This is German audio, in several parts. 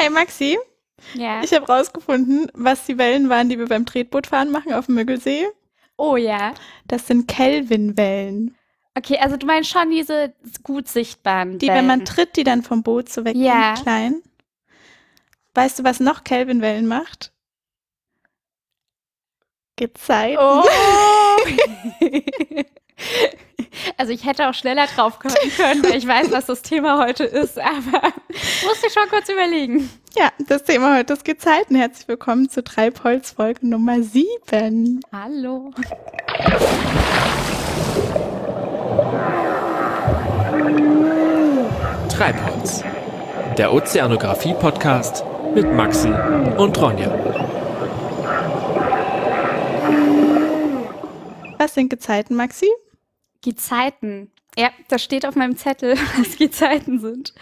Hey Maxi, Ja. ich habe rausgefunden, was die Wellen waren, die wir beim Tretbootfahren machen auf dem Müggelsee. oh ja. Das sind Kelvin-Wellen. Okay, also du meinst schon diese gut sichtbaren Die, wenn man tritt, die dann vom Boot so weggehen, Ja. klein. Weißt du, was noch Kelvin-Wellen macht? Gezeigt. Oh. also ich hätte auch schneller drauf kommen können, weil ich weiß, was das Thema heute ist, aber musste ich schon kurz überlegen. Ja, das Thema heute ist Gezeiten. Herzlich willkommen zu Treibholz-Folge Nummer 7. Hallo. Treibholz, der Ozeanographie-Podcast mit Maxi und Ronja. Was sind Gezeiten, Maxi? Gezeiten. Ja, das steht auf meinem Zettel, was Gezeiten sind.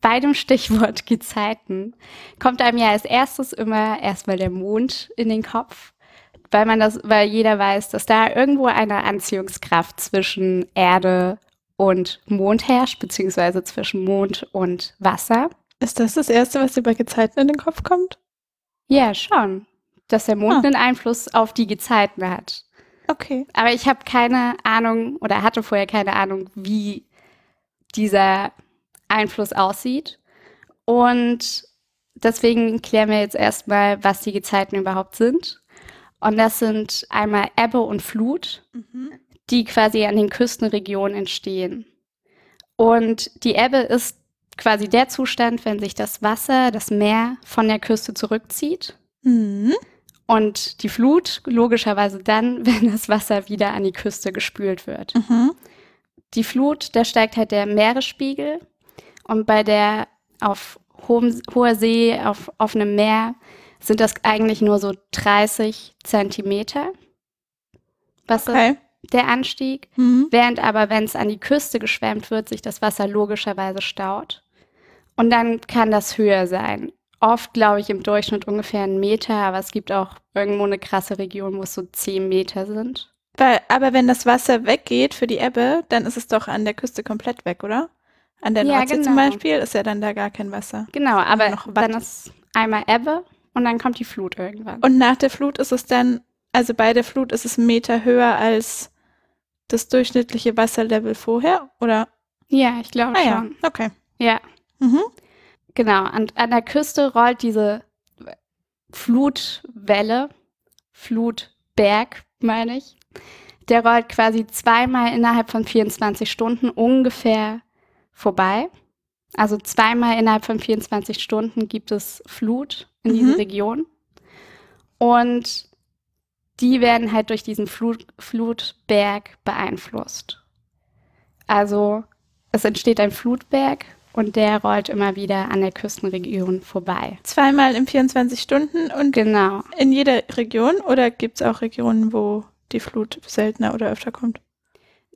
Bei dem Stichwort Gezeiten kommt einem ja als erstes immer erstmal der Mond in den Kopf, weil man das, weil jeder weiß, dass da irgendwo eine Anziehungskraft zwischen Erde und Mond herrscht, beziehungsweise zwischen Mond und Wasser. Ist das das Erste, was dir bei Gezeiten in den Kopf kommt? Ja, schon. Dass der Mond Ah. einen Einfluss auf die Gezeiten hat. Okay. Aber ich habe keine Ahnung oder hatte vorher keine Ahnung, wie dieser Einfluss aussieht. Und deswegen klären wir jetzt erstmal, was die Gezeiten überhaupt sind. Und das sind einmal Ebbe und Flut, die quasi an den Küstenregionen entstehen. Und die Ebbe ist quasi der Zustand, wenn sich das Wasser, das Meer von der Küste zurückzieht. Mhm. Und die Flut logischerweise dann, wenn das Wasser wieder an die Küste gespült wird. Mhm. Die Flut, da steigt halt der Meeresspiegel und bei der auf hohem, hoher See, auf offenem Meer sind das eigentlich nur so 30 Zentimeter, was Okay. der Anstieg. Mhm. Während aber, wenn es an die Küste geschwemmt wird, sich das Wasser logischerweise staut. Und dann kann das höher sein. Oft, glaube ich, im Durchschnitt ungefähr einen Meter, aber es gibt auch irgendwo eine krasse Region, wo es so 10 Meter sind. Weil, aber wenn das Wasser weggeht für die Ebbe, dann ist es doch an der Küste komplett weg, oder? An der Ja, Nordsee zum genau. Beispiel ist ja dann da gar kein Wasser. Genau, aber dann ist einmal Ebbe und dann kommt die Flut irgendwann. Und nach der Flut ist es dann, also bei der Flut ist es einen Meter höher als das durchschnittliche Wasserlevel vorher, oder? ja, ich glaube Ah ja, schon. okay. Ja, Mhm. Genau. Und an der Küste rollt diese Flutwelle, Flutberg, meine ich, der rollt quasi zweimal innerhalb von 24 Stunden ungefähr vorbei. Also zweimal innerhalb von 24 Stunden gibt es Flut in Mhm. diese Region. Und die werden halt durch diesen Flut, Flutberg beeinflusst. Also es entsteht ein Flutberg und der rollt immer wieder an der Küstenregion vorbei. Zweimal in 24 Stunden und Genau. in jeder Region oder gibt es auch Regionen, wo die Flut seltener oder öfter kommt?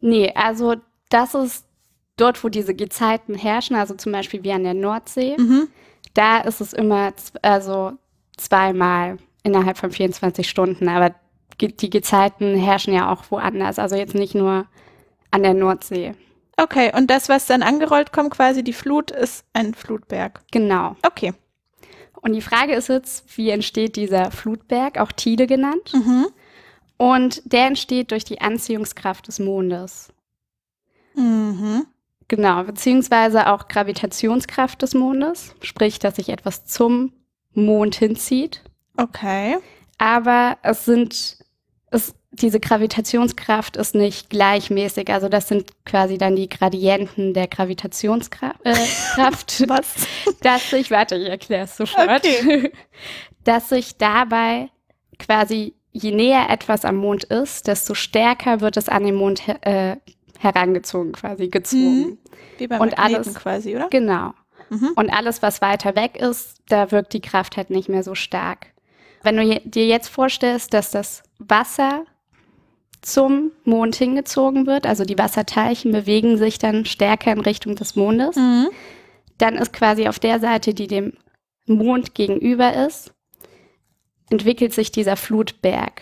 Nee, also das ist dort, wo diese Gezeiten herrschen, also zum Beispiel wie an der Nordsee, Mhm. da ist es immer also zweimal innerhalb von 24 Stunden, aber die Gezeiten herrschen ja auch woanders, also jetzt nicht nur an der Nordsee. Okay, und das, was dann angerollt kommt, quasi die Flut, ist ein Flutberg. Genau. Okay. Und die Frage ist jetzt, wie entsteht dieser Flutberg, auch Tide genannt? Mhm. Und der entsteht durch die Anziehungskraft des Mondes. Mhm. Genau, beziehungsweise auch Gravitationskraft des Mondes, sprich, dass sich etwas zum Mond hinzieht. Okay. Aber es sind, es, diese Gravitationskraft ist nicht gleichmäßig. Also das sind quasi dann die Gradienten der Gravitationskraft, äh, Was? dass sich, warte, ich erkläre es sofort, Okay. dass sich dabei quasi, je näher etwas am Mond ist, desto stärker wird es an den Mond he- äh, herangezogen, quasi gezogen. Mhm. Wie beim Und Magneten alles- quasi, oder? Genau. Mhm. Und alles, was weiter weg ist, da wirkt die Kraft halt nicht mehr so stark. Wenn du dir jetzt vorstellst, dass das Wasser zum Mond hingezogen wird, also die Wasserteilchen bewegen sich dann stärker in Richtung des Mondes, Mhm. dann ist quasi auf der Seite, die dem Mond gegenüber ist, entwickelt sich dieser Flutberg.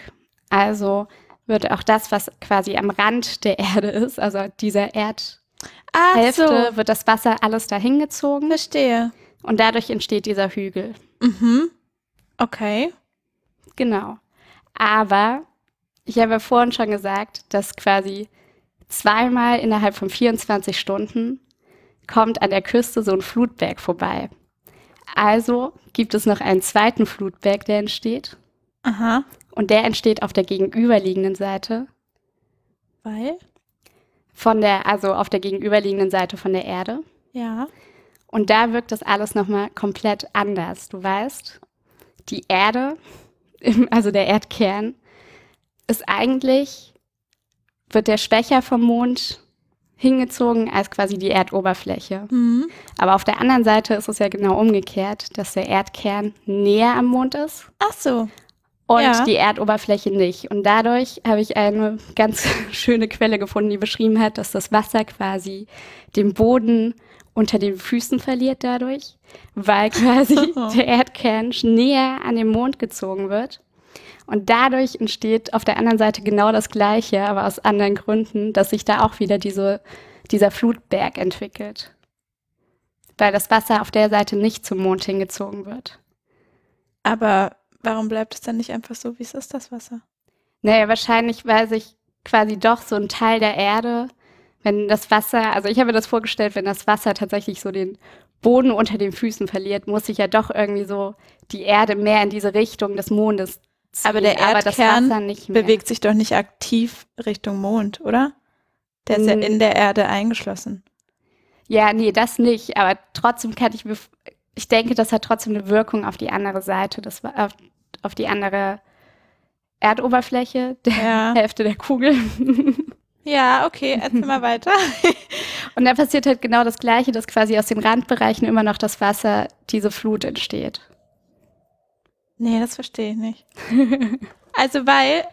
Also wird auch das, was quasi am Rand der Erde ist, also dieser Erdhälfte, so, wird das Wasser alles dahin gezogen. verstehe. Und dadurch entsteht dieser Hügel. Mhm. Okay. Genau. Aber ich habe ja vorhin schon gesagt, dass quasi zweimal innerhalb von 24 Stunden kommt an der Küste so ein Flutberg vorbei. Also gibt es noch einen zweiten Flutberg, der entsteht. Aha. Und der entsteht auf der gegenüberliegenden Seite Weil? von der, also auf der gegenüberliegenden Seite von der Erde. Ja. Und da wirkt das alles nochmal komplett anders. Du weißt, die Erde, also der Erdkern, ist eigentlich, wird der schwächer vom Mond hingezogen als quasi die Erdoberfläche. Mhm. Aber auf der anderen Seite ist es ja genau umgekehrt, dass der Erdkern näher am Mond ist Ach so. und Ja. die Erdoberfläche nicht. Und dadurch habe ich eine ganz schöne Quelle gefunden, die beschrieben hat, dass das Wasser quasi den Boden unter den Füßen verliert dadurch, weil quasi der Erdkern näher an den Mond gezogen wird. Und dadurch entsteht auf der anderen Seite genau das Gleiche, aber aus anderen Gründen, dass sich da auch wieder diese, dieser Flutberg entwickelt. Weil das Wasser auf der Seite nicht zum Mond hingezogen wird. Aber warum bleibt es dann nicht einfach so, wie es ist, das Wasser? Naja, wahrscheinlich, weil sich quasi doch so ein Teil der Erde, wenn das Wasser, also ich habe mir das vorgestellt, wenn das Wasser tatsächlich so den Boden unter den Füßen verliert, muss sich ja doch irgendwie so die Erde mehr in diese Richtung des Mondes ziehen. Aber der aber Erdkern mehr. Bewegt sich doch nicht aktiv Richtung Mond, oder? Der ist ja in der Erde eingeschlossen. Ja, nee, das nicht. Aber trotzdem kann ich mir, ich denke, das hat trotzdem eine Wirkung auf die andere Seite, das, war- auf, auf die andere Erdoberfläche, der Ja. Hälfte der Kugel. Ja, okay, erzähl mal weiter. Und da passiert halt genau das Gleiche, dass quasi aus den Randbereichen immer noch das Wasser, diese Flut entsteht. Nee, das verstehe ich nicht. Also, weil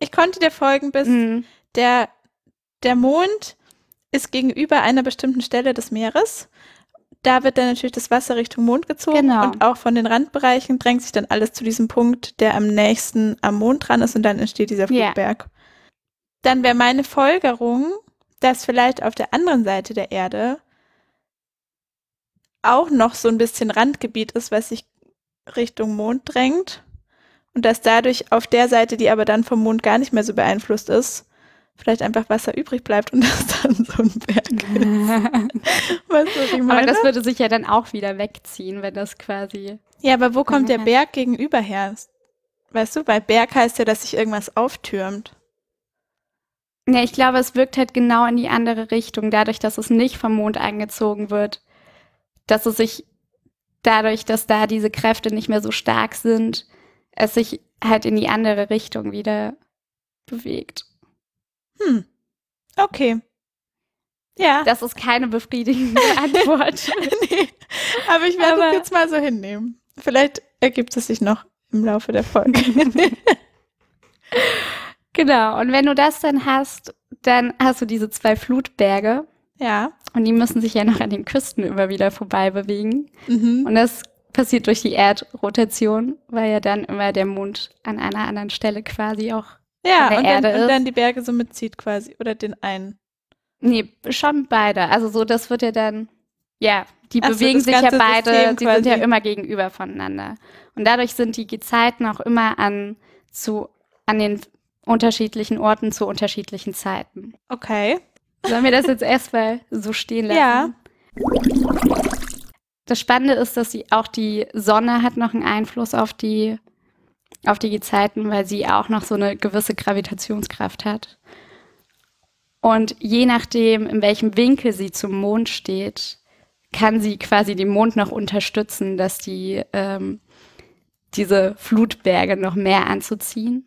ich konnte dir folgen, bis Mhm. der, der Mond ist gegenüber einer bestimmten Stelle des Meeres. Da wird dann natürlich das Wasser Richtung Mond gezogen Genau. und auch von den Randbereichen drängt sich dann alles zu diesem Punkt, der am nächsten am Mond dran ist und dann entsteht dieser. Flugberg. Dann wäre meine Folgerung, dass vielleicht auf der anderen Seite der Erde auch noch so ein bisschen Randgebiet ist, was sich Richtung Mond drängt und dass dadurch auf der Seite, die aber dann vom Mond gar nicht mehr so beeinflusst ist, vielleicht einfach Wasser übrig bleibt und das dann so ein Berg ist. Weißt du, was ich Aber meine? das würde sich ja dann auch wieder wegziehen, wenn das quasi. ja, aber wo kommt der Mhm. Berg gegenüber her? Weißt du, weil Berg heißt ja, dass sich irgendwas auftürmt. Ja, ich glaube, es wirkt halt genau in die andere Richtung, dadurch, dass es nicht vom Mond angezogen wird. Dass es sich dadurch, dass da diese Kräfte nicht mehr so stark sind, es sich halt in die andere Richtung wieder bewegt. Hm. Okay. Ja. Das ist keine befriedigende Antwort. nee. Aber ich werde das jetzt mal so hinnehmen. Vielleicht ergibt es sich noch im Laufe der Folge. Genau, und wenn du das dann hast, dann hast du diese zwei Flutberge ja. Und die müssen sich ja noch an den Küsten immer wieder vorbei bewegen. Mhm. Und das passiert durch die Erdrotation, weil ja dann immer der Mond an einer anderen Stelle quasi auch. Ja, der und dann, Erde und ist. dann die Berge so mitzieht quasi. Oder den einen. Nee, schon beide. Also so, das wird ja dann, ja, die Ach so, bewegen das sich ja beide, System die sind ja immer gegenüber voneinander. Und dadurch sind die Gezeiten auch immer an, zu, an den unterschiedlichen Orten zu unterschiedlichen Zeiten. Okay. Sollen wir das jetzt erstmal so stehen lassen? Ja. Das Spannende ist, dass sie auch die Sonne hat noch einen Einfluss auf die, auf die Gezeiten, weil sie auch noch so eine gewisse Gravitationskraft hat. Und je nachdem, in welchem Winkel sie zum Mond steht, kann sie quasi den Mond noch unterstützen, dass die ähm, diese Flutberge noch mehr anzuziehen.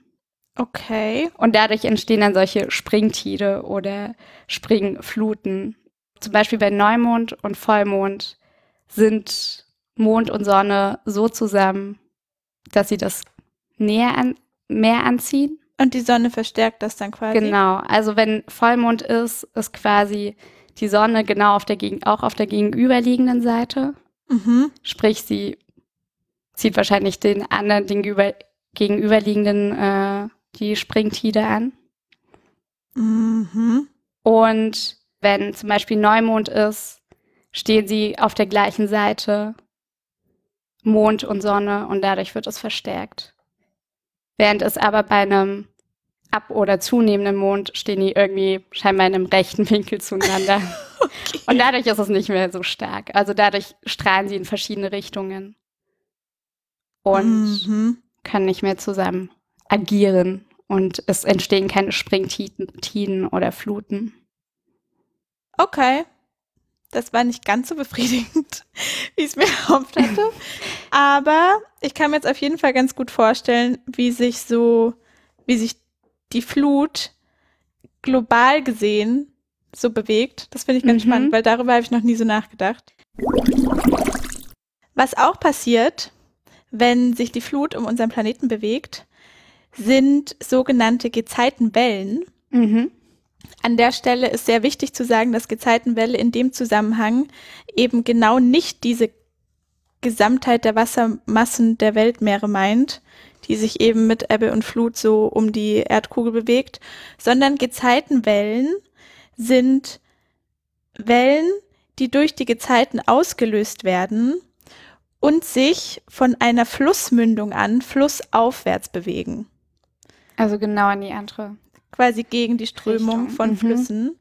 Okay. Und dadurch entstehen dann solche Springtide oder Springfluten. Zum Beispiel bei Neumond und Vollmond sind Mond und Sonne so zusammen, dass sie das näher an, mehr anziehen. Und die Sonne verstärkt das dann quasi. Genau. Also wenn Vollmond ist, ist quasi die Sonne genau auf der gegen, auch auf der gegenüberliegenden Seite. Mhm. Sprich, sie zieht wahrscheinlich den anderen gegenüber, gegenüberliegenden äh, die Springtide an. Mhm. Und wenn zum Beispiel Neumond ist, stehen sie auf der gleichen Seite Mond und Sonne und dadurch wird es verstärkt. Während es aber bei einem ab- oder zunehmenden Mond stehen die irgendwie scheinbar in einem rechten Winkel zueinander. okay. Und dadurch ist es nicht mehr so stark. Also dadurch strahlen sie in verschiedene Richtungen. Und mhm. können nicht mehr zusammen agieren. Und es entstehen keine Springtiden oder Fluten. Okay. Das war nicht ganz so befriedigend, wie ich es mir erhofft hatte. Aber ich kann mir jetzt auf jeden Fall ganz gut vorstellen, wie sich so, wie sich die Flut global gesehen so bewegt. Das finde ich ganz mhm. spannend, weil darüber habe ich noch nie so nachgedacht. Was auch passiert, wenn sich die Flut um unseren Planeten bewegt, sind sogenannte Gezeitenwellen. Mhm. An der Stelle ist sehr wichtig zu sagen, dass Gezeitenwelle in dem Zusammenhang eben genau nicht diese Gesamtheit der Wassermassen der Weltmeere meint, die sich eben mit Ebbe und Flut so um die Erdkugel bewegt, sondern Gezeitenwellen sind Wellen, die durch die Gezeiten ausgelöst werden und sich von einer Flussmündung an flussaufwärts bewegen. Also genau an die andere quasi gegen die Strömung Richtung. von mhm. Flüssen.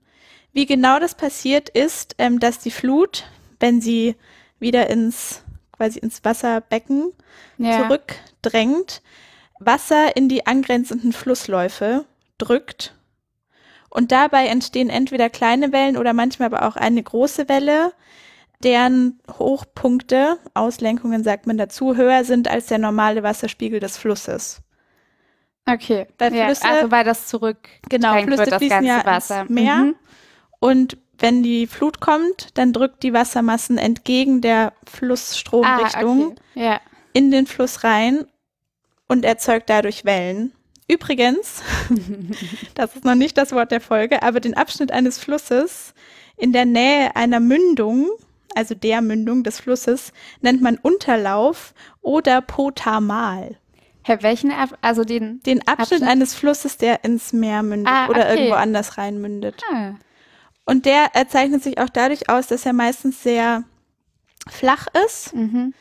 Wie genau das passiert ist, ähm, dass die Flut, wenn sie wieder ins quasi ins Wasserbecken ja. zurückdrängt, Wasser in die angrenzenden Flussläufe drückt. Und dabei entstehen entweder kleine Wellen oder manchmal aber auch eine große Welle, deren Hochpunkte, Auslenkungen sagt man dazu, höher sind als der normale Wasserspiegel des Flusses. Okay. Weil Flüsse, ja, also weil das zurück genau, Flüsse wird, das fließen ganze ja Wasser. ins Meer. Mhm. Und wenn die Flut kommt, dann drückt die Wassermassen entgegen der Flussstromrichtung ah, okay. ja. in den Fluss rein und erzeugt dadurch Wellen. Übrigens, das ist noch nicht das Wort der Folge, aber den Abschnitt eines Flusses in der Nähe einer Mündung, also der Mündung des Flusses, nennt man Unterlauf oder Potamal. Herr, welchen Ab also den den Abschnitt, Abschnitt, eines Flusses, der ins Meer mündet ah, oder irgendwo anders rein mündet. Ah. Und der zeichnet sich auch dadurch aus, dass er meistens sehr flach ist. Mhm.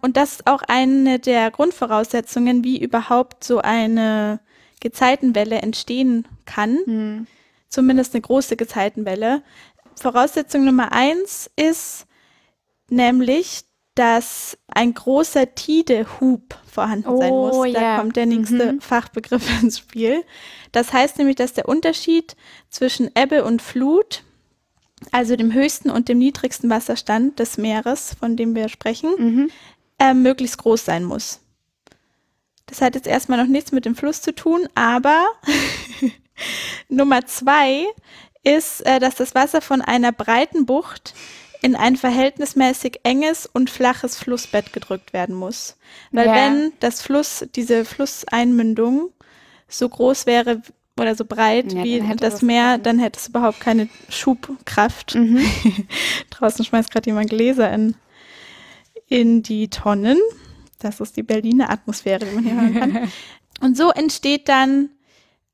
Und das ist auch eine der Grundvoraussetzungen, wie überhaupt so eine Gezeitenwelle entstehen kann. Mhm. Zumindest eine große Gezeitenwelle. Voraussetzung Nummer eins ist nämlich, dass ein großer Tidehub vorhanden oh, sein muss. Da yeah. kommt der nächste mhm. Fachbegriff ins Spiel. Das heißt nämlich, dass der Unterschied zwischen Ebbe und Flut, also dem höchsten und dem niedrigsten Wasserstand des Meeres, von dem wir sprechen, mhm. äh, möglichst groß sein muss. Das hat jetzt erstmal noch nichts mit dem Fluss zu tun, aber Nummer zwei ist, äh, dass das Wasser von einer breiten Bucht in ein verhältnismäßig enges und flaches Flussbett gedrückt werden muss. Weil ja. wenn das Fluss, diese Flusseinmündung so groß wäre oder so breit ja, wie das, Meer, dann hätte es überhaupt keine Schubkraft. Mhm. Draußen schmeißt gerade jemand Gläser in, in die Tonnen. Das ist die Berliner Atmosphäre, die man hier hören kann. Und so entsteht dann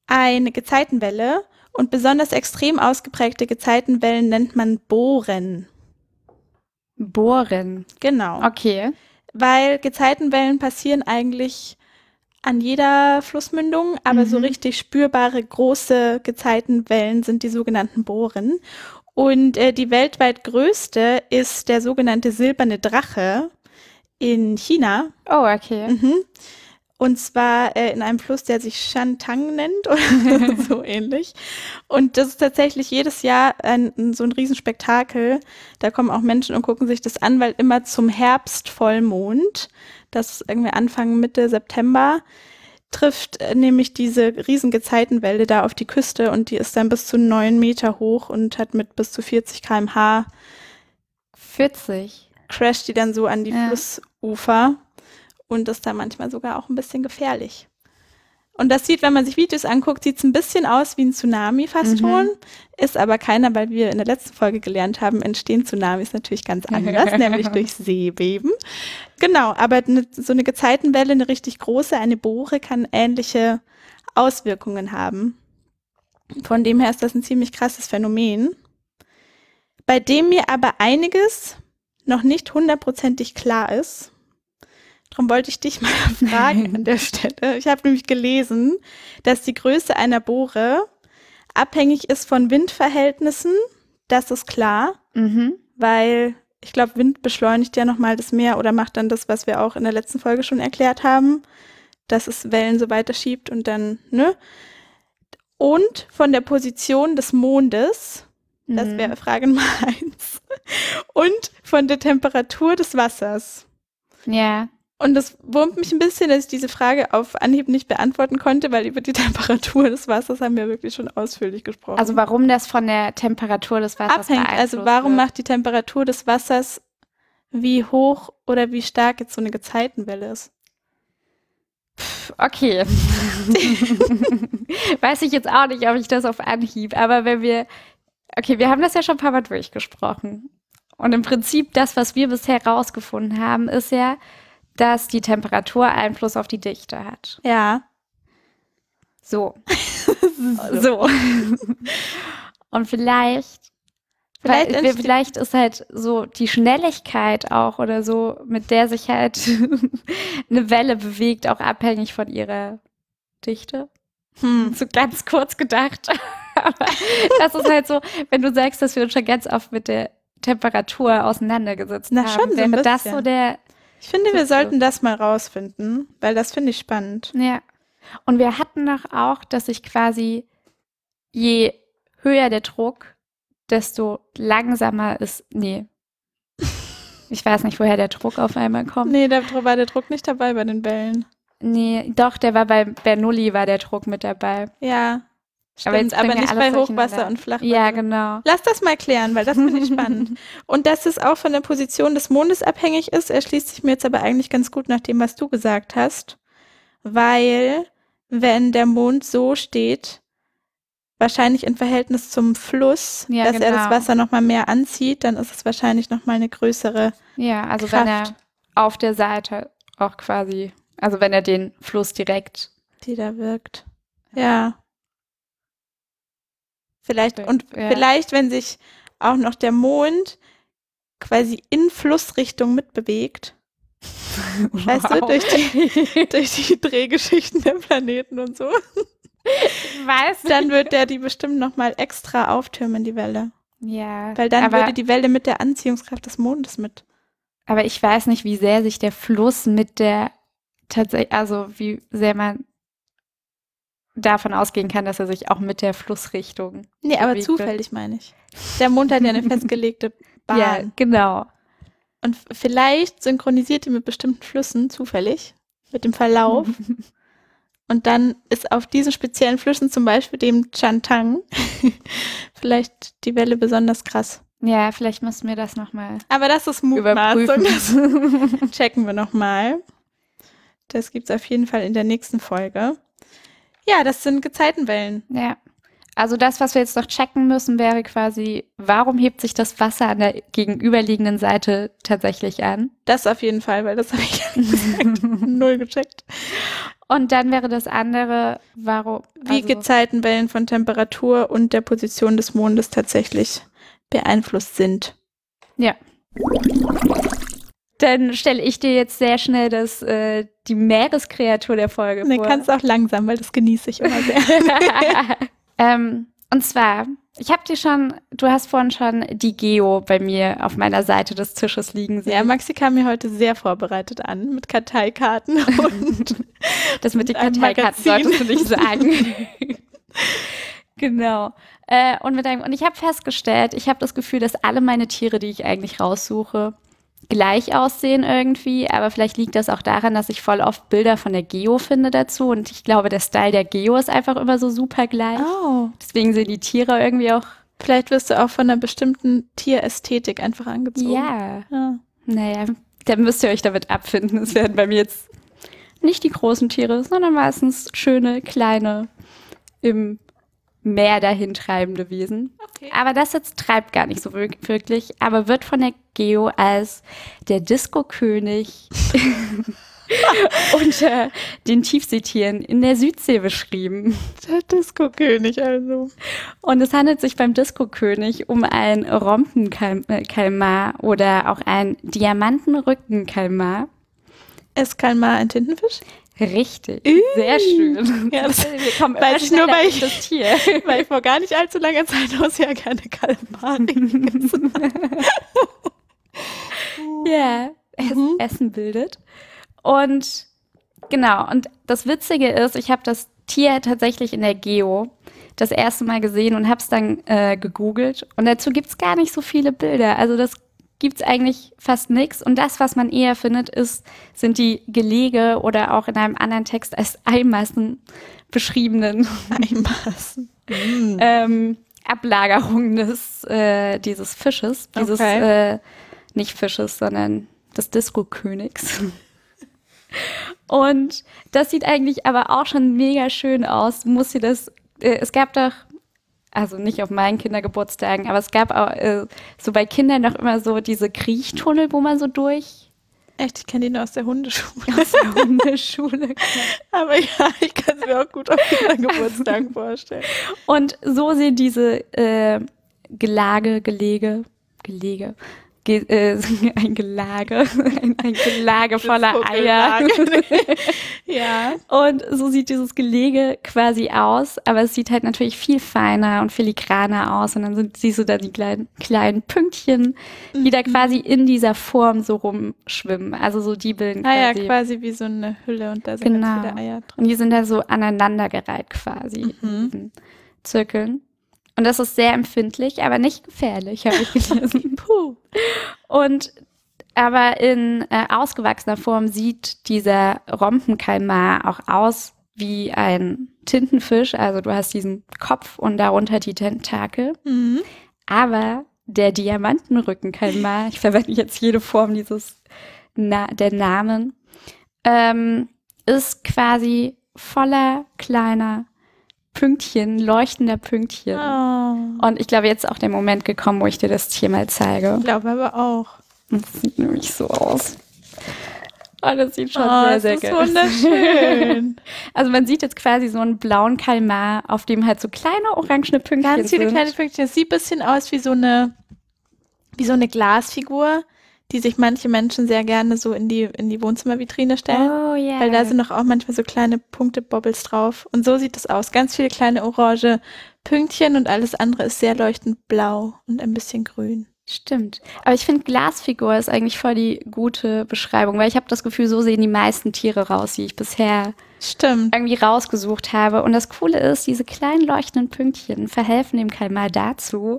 eine Gezeitenwelle und besonders extrem ausgeprägte Gezeitenwellen nennt man Bohren. Bohren. Genau. Okay. Weil Gezeitenwellen passieren eigentlich an jeder Flussmündung, aber mhm. so richtig spürbare große Gezeitenwellen sind die sogenannten Bohren. Und äh, die weltweit größte ist der sogenannte silberne Drache in China. Oh, okay. Mhm. Und zwar äh, in einem Fluss, der sich Shantang nennt oder so ähnlich. Und das ist tatsächlich jedes Jahr ein, so ein Riesenspektakel. Da kommen auch Menschen und gucken sich das an, weil immer zum Herbstvollmond, das ist irgendwie Anfang Mitte September, trifft äh, nämlich diese riesen Gezeitenwelle da auf die Küste und die ist dann bis zu neun Meter hoch und hat mit bis zu 40 kmh 40 crasht die dann so an die ja. Flussufer und ist da manchmal sogar auch ein bisschen gefährlich. Und das sieht, wenn man sich Videos anguckt, sieht es ein bisschen aus wie ein Tsunami fast mhm. schon. Ist aber keiner, weil wir in der letzten Folge gelernt haben, entstehen Tsunamis natürlich ganz anders, nämlich durch Seebeben. Genau, aber ne, so eine Gezeitenwelle, eine richtig große, eine Bohre, kann ähnliche Auswirkungen haben. Von dem her ist das ein ziemlich krasses Phänomen, bei dem mir aber einiges noch nicht hundertprozentig klar ist Darum wollte ich dich mal fragen an der Stelle. Ich habe nämlich gelesen, dass die Größe einer Bohre abhängig ist von Windverhältnissen. Das ist klar, Mhm. weil ich glaube, Wind beschleunigt ja nochmal das Meer oder macht dann das, was wir auch in der letzten Folge schon erklärt haben, dass es Wellen so weiter schiebt und dann, ne? Und von der Position des Mondes, das Mhm. wäre Frage Nummer eins, und von der Temperatur des Wassers. Ja. Und das wurmt mich ein bisschen, dass ich diese Frage auf Anhieb nicht beantworten konnte, weil über die Temperatur des Wassers haben wir wirklich schon ausführlich gesprochen. Also warum das von der Temperatur des Wassers abhängt. Also warum wird. macht die Temperatur des Wassers wie hoch oder wie stark jetzt so eine Gezeitenwelle ist? Okay. Weiß ich jetzt auch nicht, ob ich das auf Anhieb, aber wenn wir, okay, wir haben das ja schon ein paar Mal durchgesprochen. Und im Prinzip das, was wir bisher rausgefunden haben, ist ja, dass die Temperatur Einfluss auf die Dichte hat. Ja. So. so. Und vielleicht, Vielleicht weil, vielleicht ist halt so die Schnelligkeit auch oder so, mit der sich halt eine Welle bewegt, auch abhängig von ihrer Dichte. Hm. So ganz kurz gedacht. Aber das ist halt so, wenn du sagst, dass wir uns schon ganz oft mit der Temperatur auseinandergesetzt Na, haben, schon so wäre das so der, Ich finde, wir So. sollten das mal rausfinden, weil das finde ich spannend. ja. Und wir hatten noch auch, dass sich quasi je höher der Druck, desto langsamer ist, nee. Ich weiß nicht, woher der Druck auf einmal kommt. Nee, da war der Druck nicht dabei bei den Wellen. Nee, doch, der war bei Bernoulli war der Druck mit dabei. Ja. Stimmt, Aber aber, jetzt wir nicht bei. Hochwasser und Flachwasser. Ja, genau. Lass das mal klären, weil das finde ich spannend. Und dass es auch von der Position des Mondes abhängig ist, erschließt sich mir jetzt aber eigentlich ganz gut nach dem, was du gesagt hast. Weil, wenn der Mond so steht, wahrscheinlich im Verhältnis zum Fluss, Ja, dass er das genau. Wasser nochmal mehr anzieht, dann ist es wahrscheinlich nochmal eine größere. Ja, also wenn er Kraft. auf der Seite auch quasi, also wenn er den Fluss direkt. die da wirkt. Ja. Vielleicht, Ja. und vielleicht, wenn sich auch noch der Mond quasi in Flussrichtung mitbewegt, weißt du, Wow. durch die, durch die Drehgeschichten der Planeten und so, weiß dann wird der die bestimmt nochmal extra auftürmen, die Welle. Ja, Weil dann würde die Welle mit der Anziehungskraft des Mondes mit. aber ich weiß nicht, wie sehr sich der Fluss mit der tatsächlich, also wie sehr man davon ausgehen kann, dass er sich auch mit der Flussrichtung. Nee, aber bewegt wird. zufällig meine ich. Der Mond hat ja eine festgelegte Bahn. Ja, genau. Und vielleicht synchronisiert die mit bestimmten Flüssen zufällig, mit dem Verlauf. Und dann ist auf diesen speziellen Flüssen, zum Beispiel dem Chantang, vielleicht die Welle besonders krass. Ja, vielleicht müssen wir das nochmal Aber das ist Mutmaßung. Das checken wir nochmal. Das gibt's auf jeden Fall in der nächsten Folge. Ja, das sind Gezeitenwellen. ja. Also das, was wir jetzt noch checken müssen, wäre quasi, warum hebt sich das Wasser an der gegenüberliegenden Seite tatsächlich an? Das auf jeden Fall, weil das habe ich gesagt null gecheckt. Und dann wäre das andere, warum. Wie also, Gezeitenwellen von Temperatur und der Position des Mondes tatsächlich beeinflusst sind. Ja. Dann stelle ich dir jetzt sehr schnell das, äh, die Meereskreatur der Folge Nee, vor. kannst auch langsam, weil das genieße ich immer sehr. ähm, und zwar, ich habe dir schon, du hast vorhin schon die Geo bei mir auf meiner Seite des Tisches liegen sehen. ja, Maxi kam mir heute sehr vorbereitet an mit Karteikarten und das mit den Karteikarten solltest du nicht sagen. genau. Äh, und, mit einem, und ich habe festgestellt, ich habe das Gefühl, dass alle meine Tiere, die ich eigentlich raussuche, gleich aussehen irgendwie, aber vielleicht liegt das auch daran, dass ich voll oft Bilder von der Geo finde dazu und ich glaube, der Style der Geo ist einfach immer so super gleich. oh, Deswegen sehen die Tiere irgendwie auch, vielleicht wirst du auch von einer bestimmten Tierästhetik einfach angezogen. ja, ja. naja, dann müsst ihr euch damit abfinden. Es werden bei mir jetzt nicht die großen Tiere, sondern meistens schöne, kleine, im Meer dahintreibende Wesen. Okay. Aber das jetzt treibt gar nicht so wirk- wirklich, aber wird von der Geo als der Disco-König unter den Tiefseetieren in der Südsee beschrieben. Der Disco-König also. Und es handelt sich beim Disco-König um ein Rompenkalmar oder auch ein Diamantenrückenkalmar, Ist Kalmar ein Tintenfisch? Richtig. Sehr schön. Ja, das Wir kommen immer ich nur, weil ich- das Tier. Weil ich vor gar nicht allzu langer Zeit aus ja gerne Kalmar gegessen Ja, es Mhm. Essen bildet. Und genau, und das Witzige ist, ich habe das Tier tatsächlich in der Geo das erste Mal gesehen und habe es dann äh, gegoogelt. Und dazu gibt's gar nicht so viele Bilder. Also das gibt's eigentlich fast nichts. Und das, was man eher findet, ist, sind die Gelege oder auch in einem anderen Text als Eimassen beschriebenen Einmaßen. Mm. ähm, Ablagerung des, äh, dieses Fisches, dieses Okay. äh, nicht Fisches, sondern des Disco-Königs. Und das sieht eigentlich aber auch schon mega schön aus. Du musst dir das, äh, es gab doch, also nicht auf meinen Kindergeburtstagen, aber es gab auch äh, so bei Kindern noch immer so diese Kriechtunnel, wo man so durch Echt, ich kenne die nur aus der Hundeschule. aus der Hundeschule Aber ja, ich kann es mir auch gut auf Kindergeburtstagen vorstellen. Und so sehen diese äh, Gelage, Gelege, Gelege, ge, äh, ein Gelage, ein, ein Gelage voller Eier. ja. Und so sieht dieses Gelege quasi aus, aber es sieht halt natürlich viel feiner und filigraner aus. Und dann sind, siehst du da die kleinen, kleinen Pünktchen, die da quasi in dieser Form so rumschwimmen. Also so die bilden Ah ja, quasi. quasi wie so eine Hülle und da sind Genau. viele Eier drin. Und die sind da so aneinandergereiht quasi Mhm. in diesen Zirkeln. Und das ist sehr empfindlich, aber nicht gefährlich, habe ich gelesen. Puh. Und aber in äh, ausgewachsener Form sieht dieser Rompenkalmar auch aus wie ein Tintenfisch. Also du hast diesen Kopf und darunter die Tentakel. Mhm. Aber der Diamantenrückenkalmar, ich verwende jetzt jede Form dieses Na der Namen, ähm, ist quasi voller kleiner Pünktchen, leuchtender Pünktchen. Oh. Und ich glaube, jetzt ist auch der Moment gekommen, wo ich dir das Tier mal zeige. Ich glaube aber auch. Das sieht nämlich so aus. Oh, das sieht schon oh, sehr, das sehr ist geil aus. wunderschön. Also man sieht jetzt quasi so einen blauen Kalmar, auf dem halt so kleine orangene Pünktchen Ganz viele sind. kleine Pünktchen. Es sieht ein bisschen aus wie so eine, wie so eine Glasfigur, die sich manche Menschen sehr gerne so in die, in die Wohnzimmervitrine stellen. Oh ja. Weil da sind noch auch manchmal so kleine Punkte-Bobbles drauf. Und so sieht es aus. Ganz viele kleine orange Pünktchen und alles andere ist sehr leuchtend blau und ein bisschen grün. Stimmt. Aber ich finde, Glasfigur ist eigentlich voll die gute Beschreibung, weil ich habe das Gefühl, so sehen die meisten Tiere raus, die ich bisher Stimmt. irgendwie rausgesucht habe. Und das Coole ist, diese kleinen leuchtenden Pünktchen verhelfen dem Kalmar dazu,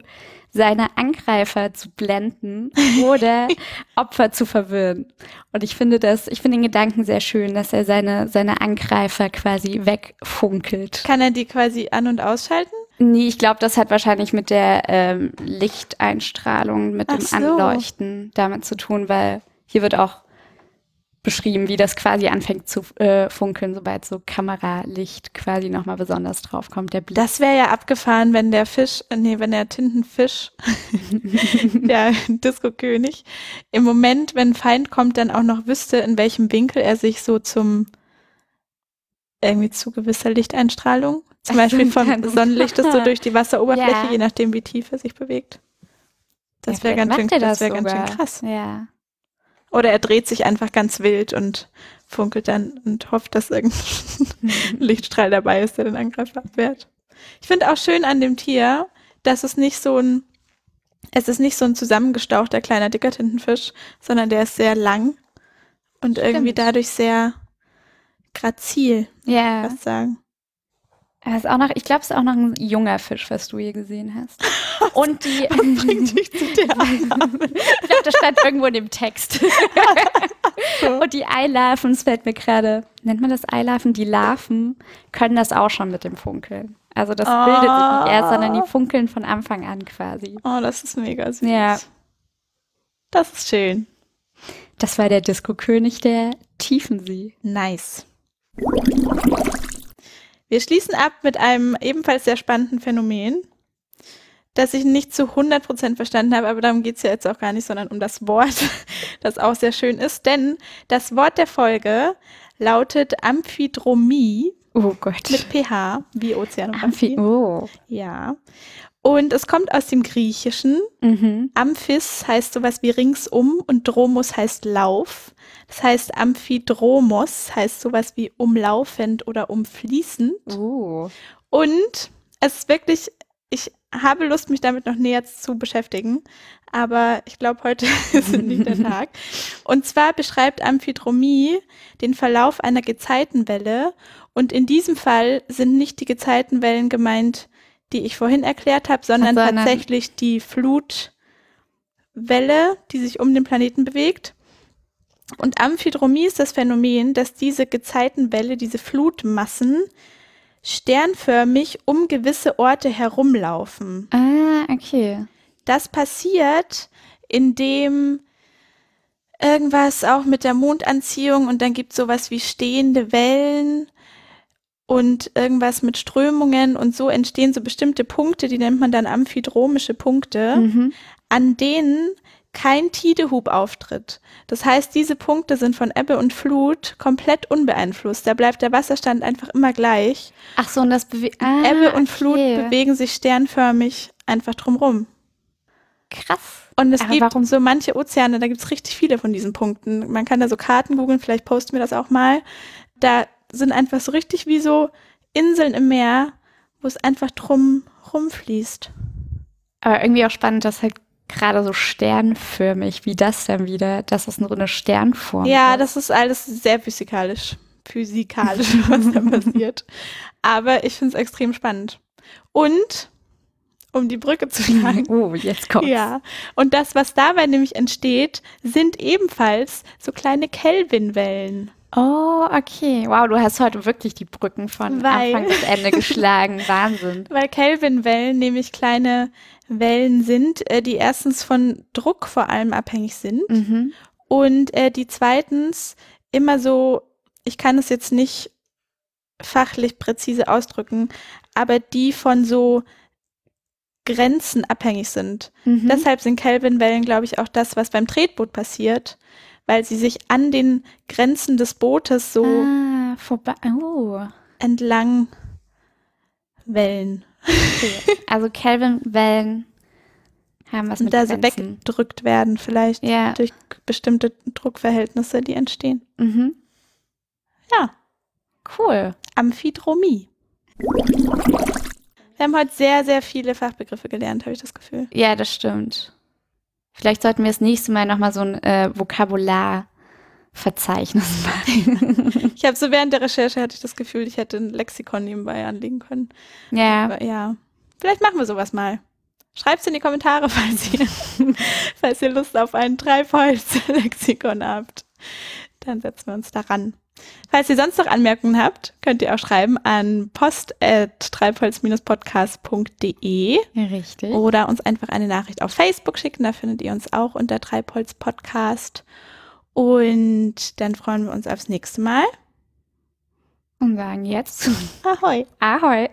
seine Angreifer zu blenden oder Opfer zu verwirren. Und ich finde das, ich finde den Gedanken sehr schön, dass er seine, seine Angreifer quasi wegfunkelt. Kann er die quasi an- und ausschalten? Nee, ich glaube, das hat wahrscheinlich mit der ähm, Lichteinstrahlung, mit Ach dem so. Anleuchten damit zu tun, weil hier wird auch beschrieben, wie das quasi anfängt zu äh, funkeln, sobald so Kameralicht quasi nochmal besonders drauf kommt, der Blitz. Das wäre ja abgefahren, wenn der Fisch, äh, nee, wenn der Tintenfisch, der Disco-König, im Moment, wenn ein Feind kommt, dann auch noch wüsste, in welchem Winkel er sich so zum, irgendwie zu gewisser Lichteinstrahlung, zum Beispiel vom Sonnenlicht ist so durch die Wasseroberfläche, Ja. je nachdem, wie tief er sich bewegt. Das Ja, wäre ganz schön, das wäre ganz schön krass. Ja. Oder er dreht sich einfach ganz wild und funkelt dann und hofft, dass irgendein Lichtstrahl dabei ist, der den Angreifer abwehrt. Ich finde auch schön an dem Tier, dass es nicht so ein, es ist nicht so ein zusammengestauchter kleiner dicker Tintenfisch, sondern der ist sehr lang und irgendwie Stimmt. dadurch sehr grazil, Ja. was sagen. Er ist auch noch, ich glaube, es ist auch noch ein junger Fisch, was du hier gesehen hast. Und die. Bringt dich zu der Annahme. Ich glaube, das stand irgendwo in dem Text. Und die Eilarven, es fällt mir gerade, nennt man das Eilarven? Die Larven können das auch schon mit dem Funkeln. Also das Ah. bildet sich nicht erst, sondern die funkeln von Anfang an quasi. Oh, das ist mega süß. Ja. Das ist schön. Das war der Disco-König der Tiefensee. Nice. Wir schließen ab mit einem ebenfalls sehr spannenden Phänomen, das ich nicht zu 100% verstanden habe, aber darum geht es ja jetzt auch gar nicht, sondern um das Wort, das auch sehr schön ist. Denn das Wort der Folge lautet Amphidromie Oh Gott. Mit pH, wie Ozeanographie. Amphi oh. Ja. Und es kommt aus dem Griechischen. Mhm. Amphis heißt sowas wie ringsum und Dromos heißt Lauf. Das heißt, Amphidromos heißt sowas wie umlaufend oder umfließend. Oh. Und es ist wirklich, ich habe Lust, mich damit noch näher zu beschäftigen, aber ich glaube, heute ist nicht der Tag. Und zwar beschreibt Amphidromie den Verlauf einer Gezeitenwelle und in diesem Fall sind nicht die Gezeitenwellen gemeint, die ich vorhin erklärt habe, sondern, Sondern- tatsächlich die Flutwelle, die sich um den Planeten bewegt. Und Amphidromie ist das Phänomen, dass diese Gezeitenwelle, diese Flutmassen sternförmig um gewisse Orte herumlaufen. Ah, okay. Das passiert, indem irgendwas auch mit der Mondanziehung und dann gibt es sowas wie stehende Wellen und irgendwas mit Strömungen und so entstehen so bestimmte Punkte, die nennt man dann amphidromische Punkte, Mhm. an denen kein Tidehub auftritt. Das heißt, diese Punkte sind von Ebbe und Flut komplett unbeeinflusst. Da bleibt der Wasserstand einfach immer gleich. Ach so, und das bewegt. Ah, Ebbe und Flut okay. bewegen sich sternförmig einfach drumrum. Krass. Und es Aber gibt warum- so manche Ozeane, da gibt es richtig viele von diesen Punkten. Man kann da so Karten googeln, vielleicht posten wir das auch mal. Da sind einfach so richtig wie so Inseln im Meer, wo es einfach drum rumfließt. Aber irgendwie auch spannend, dass halt gerade so sternförmig, wie das dann wieder, dass das nur eine Sternform Ja, ist. das ist alles sehr physikalisch, physikalisch, was da passiert. Aber ich finde es extrem spannend. Und, um die Brücke zu schlagen, Oh, jetzt kommt's. Ja, und das, was dabei nämlich entsteht, sind ebenfalls so kleine Kelvinwellen. Oh, okay. Wow, du hast heute wirklich die Brücken von Weil- Anfang bis Ende geschlagen. Wahnsinn. Weil Kelvinwellen nämlich kleine Wellen sind, äh, die erstens von Druck vor allem abhängig sind Mhm. und äh, die zweitens immer so, ich kann es jetzt nicht fachlich präzise ausdrücken, aber die von so Grenzen abhängig sind. Mhm. Deshalb sind Kelvinwellen, glaube ich, auch das, was beim Tretboot passiert, weil sie sich an den Grenzen des Bootes so ah, vorbei. Oh. entlang wellen Okay. Also Kelvin-Wellen haben was und mit da so Grenzen. weggedrückt werden, vielleicht Ja. durch bestimmte Druckverhältnisse, die entstehen. Mhm. Ja, Cool. Amphidromie. Wir haben heute sehr, sehr viele Fachbegriffe gelernt, habe ich das Gefühl. Ja, das stimmt. Vielleicht sollten wir das nächste Mal nochmal so ein äh, Vokabularverzeichnis machen. Ich habe so während der Recherche hatte ich das Gefühl, ich hätte ein Lexikon nebenbei anlegen können. ja. Aber ja, vielleicht machen wir sowas mal. Schreibt's in die Kommentare, falls ihr, falls ihr Lust auf ein Treibholz-Lexikon habt. Dann setzen wir uns daran. Falls ihr sonst noch Anmerkungen habt, könnt ihr auch schreiben an post.treibholz-podcast.de Richtig. oder uns einfach eine Nachricht auf Facebook schicken. Da findet ihr uns auch unter Treibholz Podcast. Und dann freuen wir uns aufs nächste Mal. Und sagen jetzt Ahoi! Ahoi.